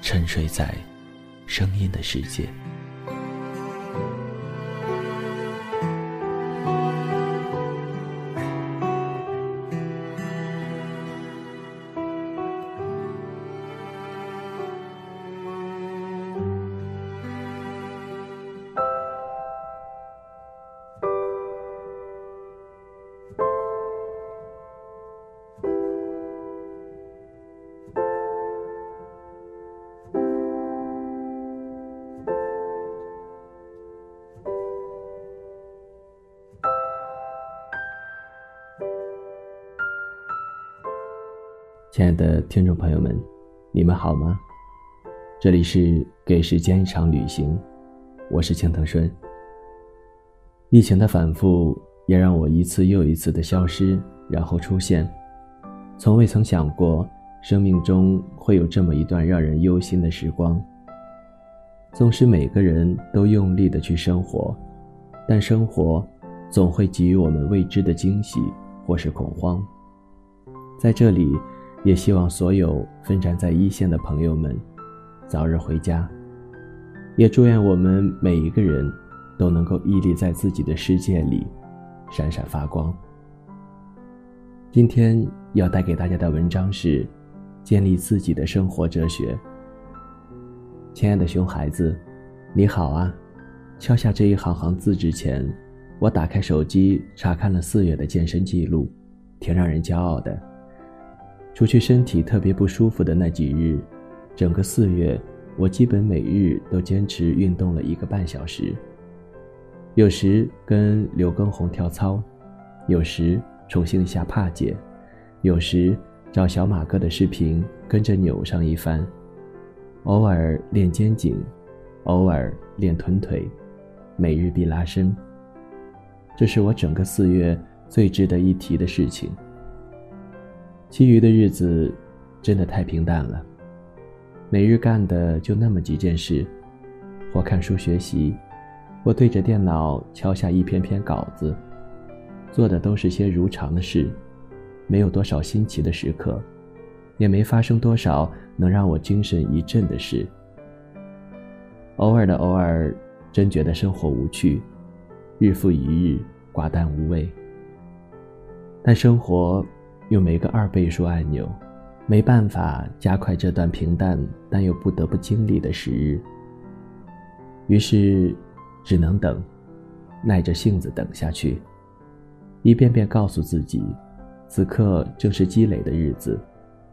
沉睡在声音的世界。亲爱的听众朋友们，你们好吗？这里是给时间一场旅行，我是青藤顺。疫情的反复也让我一次又一次的消失，然后出现。从未曾想过，生命中会有这么一段让人忧心的时光。纵使每个人都用力的去生活，但生活总会给予我们未知的惊喜或是恐慌。在这里。也希望所有奋战在一线的朋友们早日回家，也祝愿我们每一个人都能够屹立在自己的世界里，闪闪发光。今天要带给大家的文章是：建立自己的生活哲学。亲爱的熊孩子，你好啊！敲下这一行行字之前，我打开手机查看了四月的健身记录，挺让人骄傲的。除去身体特别不舒服的那几日，整个四月，我基本每日都坚持运动了一个半小时。有时跟刘畊宏跳操，有时重新下帕姐，有时找小马哥的视频跟着扭上一番，偶尔练肩颈，偶尔练臀腿，每日必拉伸。这是我整个四月最值得一提的事情。其余的日子，真的太平淡了。每日干的就那么几件事：或看书学习，或对着电脑敲下一篇篇稿子，做的都是些如常的事，没有多少新奇的时刻，也没发生多少能让我精神一振的事。偶尔的偶尔，真觉得生活无趣，日复一日，寡淡无味。但生活。又没个二倍数按钮，没办法加快这段平淡但又不得不经历的时日。于是，只能等，耐着性子等下去，一遍遍告诉自己，此刻正是积累的日子，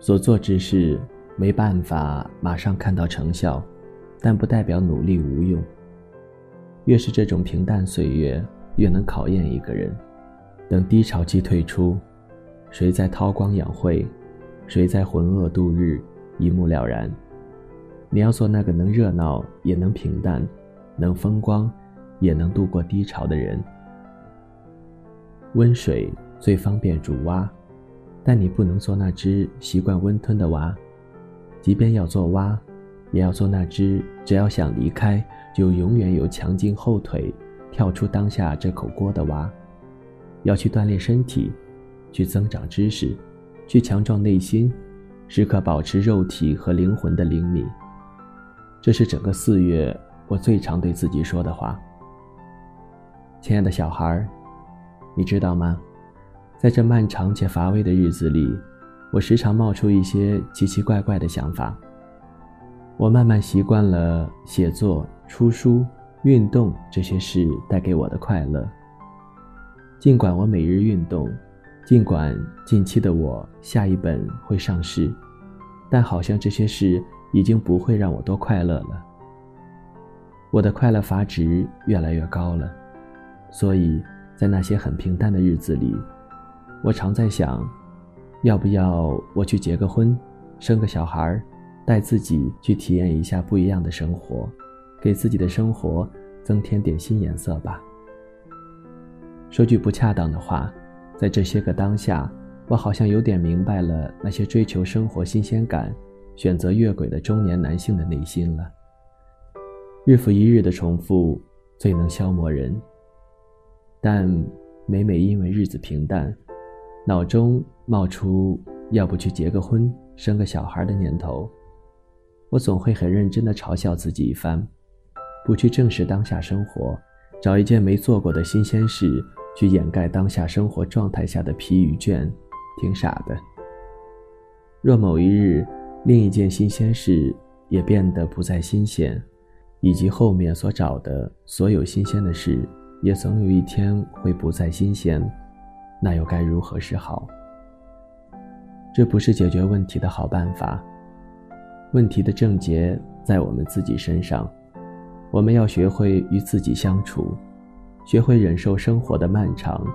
所做之事没办法马上看到成效，但不代表努力无用。越是这种平淡岁月，越能考验一个人。等低潮期退出。谁在韬光养晦，谁在浑噩度日，一目了然。你要做那个能热闹也能平淡，能风光也能度过低潮的人。温水最方便煮蛙，但你不能做那只习惯温吞的蛙。即便要做蛙，也要做那只只要想离开，就永远有强劲后腿跳出当下这口锅的蛙。要去锻炼身体。去增长知识，去强壮内心，时刻保持肉体和灵魂的灵敏。这是整个四月我最常对自己说的话。亲爱的小孩儿，你知道吗？在这漫长且乏味的日子里，我时常冒出一些奇奇怪怪的想法。我慢慢习惯了写作、出书、运动这些事带给我的快乐。尽管我每日运动，尽管近期的我下一本会上市，但好像这些事已经不会让我多快乐了。我的快乐阀值越来越高了，所以在那些很平淡的日子里，我常在想，要不要我去结个婚，生个小孩。带自己去体验一下不一样的生活，给自己的生活增添点新颜色吧。说句不恰当的话，在这些个当下，我好像有点明白了那些追求生活新鲜感、选择越轨的中年男性的内心了。日复一日的重复最能消磨人，但每每因为日子平淡，脑中冒出要不去结个婚、生个小孩的念头。我总会很认真地嘲笑自己一番，不去正视当下生活，找一件没做过的新鲜事去掩盖当下生活状态下的疲与倦，挺傻的。若某一日，另一件新鲜事也变得不再新鲜，以及后面所找的所有新鲜的事也总有一天会不再新鲜，那又该如何是好？这不是解决问题的好办法。问题的症结在我们自己身上，我们要学会与自己相处，学会忍受生活的漫长，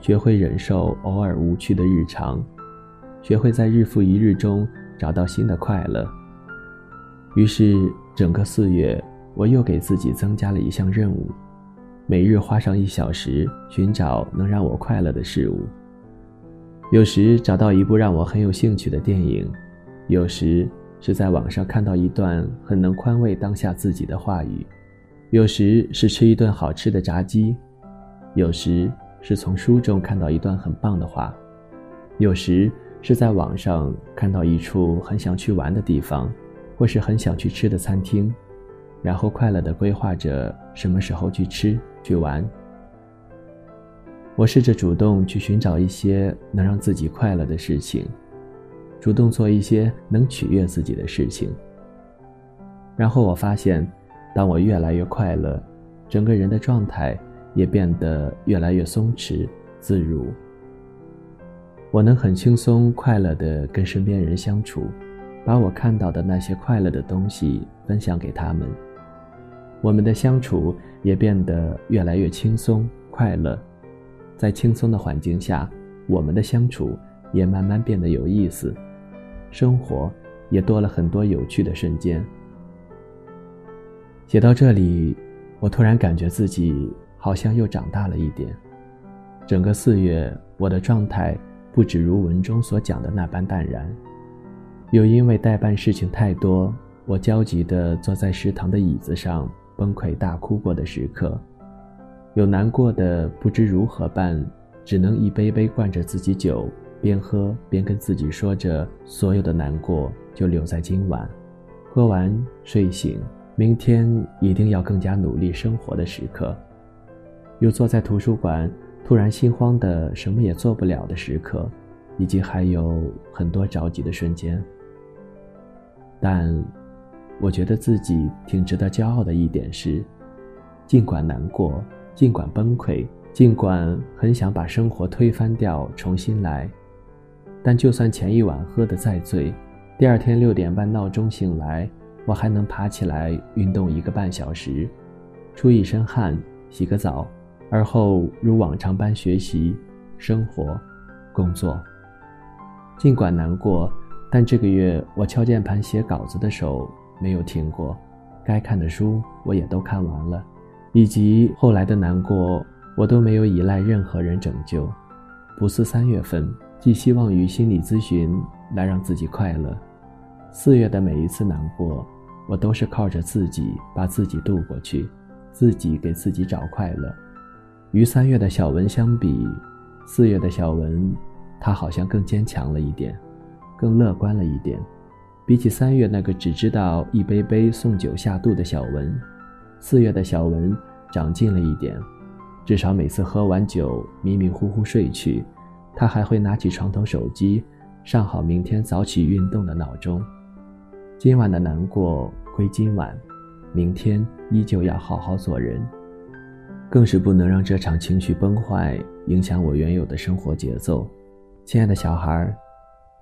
学会忍受偶尔无趣的日常，学会在日复一日中找到新的快乐。于是，整个四月，我又给自己增加了一项任务：每日花上一小时寻找能让我快乐的事物。有时找到一部让我很有兴趣的电影，有时。是在网上看到一段很能宽慰当下自己的话语，有时是吃一顿好吃的炸鸡，有时是从书中看到一段很棒的话，有时是在网上看到一处很想去玩的地方，或是很想去吃的餐厅，然后快乐地规划着什么时候去吃去玩。我试着主动去寻找一些能让自己快乐的事情。主动做一些能取悦自己的事情，然后我发现，当我越来越快乐，整个人的状态也变得越来越松弛自如。我能很轻松快乐地跟身边人相处，把我看到的那些快乐的东西分享给他们。我们的相处也变得越来越轻松快乐，在轻松的环境下，我们的相处也慢慢变得有意思。生活也多了很多有趣的瞬间。写到这里，我突然感觉自己好像又长大了一点。整个四月，我的状态不止如文中所讲的那般淡然，有因为代办事情太多，我焦急地坐在食堂的椅子上崩溃大哭过的时刻，有难过的不知如何办，只能一杯杯灌着自己酒。边喝边跟自己说着：“所有的难过就留在今晚，喝完睡醒，明天一定要更加努力生活的时刻。”有坐在图书馆，突然心慌的什么也做不了的时刻，以及还有很多着急的瞬间。但，我觉得自己挺值得骄傲的一点是，尽管难过，尽管崩溃，尽管很想把生活推翻掉，重新来。但就算前一晚喝得再醉，第二天六点半闹钟醒来，我还能爬起来运动一个半小时，出一身汗，洗个澡，而后如往常般学习、生活、工作。尽管难过，但这个月我敲键盘写稿子的手没有停过，该看的书我也都看完了，以及后来的难过，我都没有依赖任何人拯救，不似三月份。寄希望于心理咨询来让自己快乐。四月的每一次难过，我都是靠着自己把自己渡过去，自己给自己找快乐。与三月的小文相比，四月的小文，他好像更坚强了一点，更乐观了一点。比起三月那个只知道一杯杯送酒下肚的小文，四月的小文长进了一点，至少每次喝完酒迷迷糊糊睡去。他还会拿起床头手机，上好明天早起运动的闹钟。今晚的难过归今晚，明天依旧要好好做人。更是不能让这场情绪崩坏影响我原有的生活节奏。亲爱的小孩，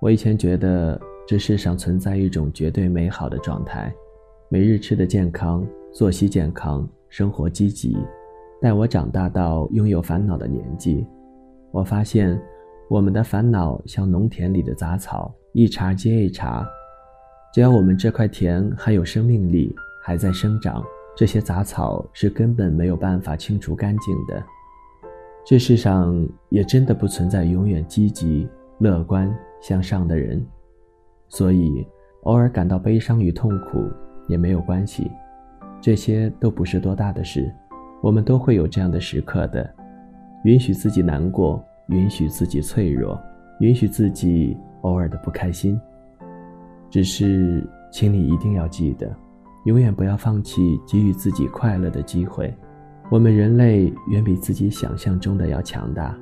我以前觉得这世上存在一种绝对美好的状态：每日吃的健康，作息健康，生活积极。待我长大到拥有烦恼的年纪，我发现，我们的烦恼像农田里的杂草，一茬接一茬。只要我们这块田还有生命力，还在生长。这些杂草是根本没有办法清除干净的。这世上也真的不存在永远积极、乐观、向上的人，所以偶尔感到悲伤与痛苦也没有关系，这些都不是多大的事。我们都会有这样的时刻的，允许自己难过，允许自己脆弱，允许自己偶尔的不开心。只是，请你一定要记得。永远不要放弃给予自己快乐的机会。我们人类远比自己想象中的要强大。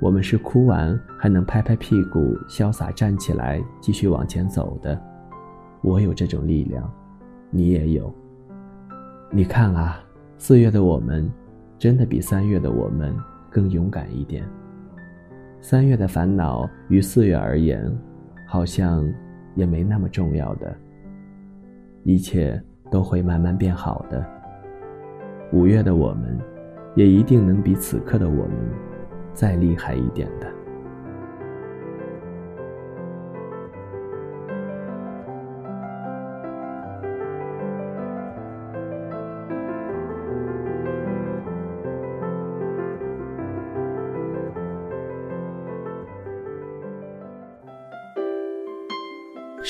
我们是哭完还能拍拍屁股，潇洒站起来继续往前走的。我有这种力量，你也有。你看啊，四月的我们，真的比三月的我们更勇敢一点。三月的烦恼于四月而言，好像也没那么重要的。一切。都会慢慢变好的。五月的我们，也一定能比此刻的我们再厉害一点的。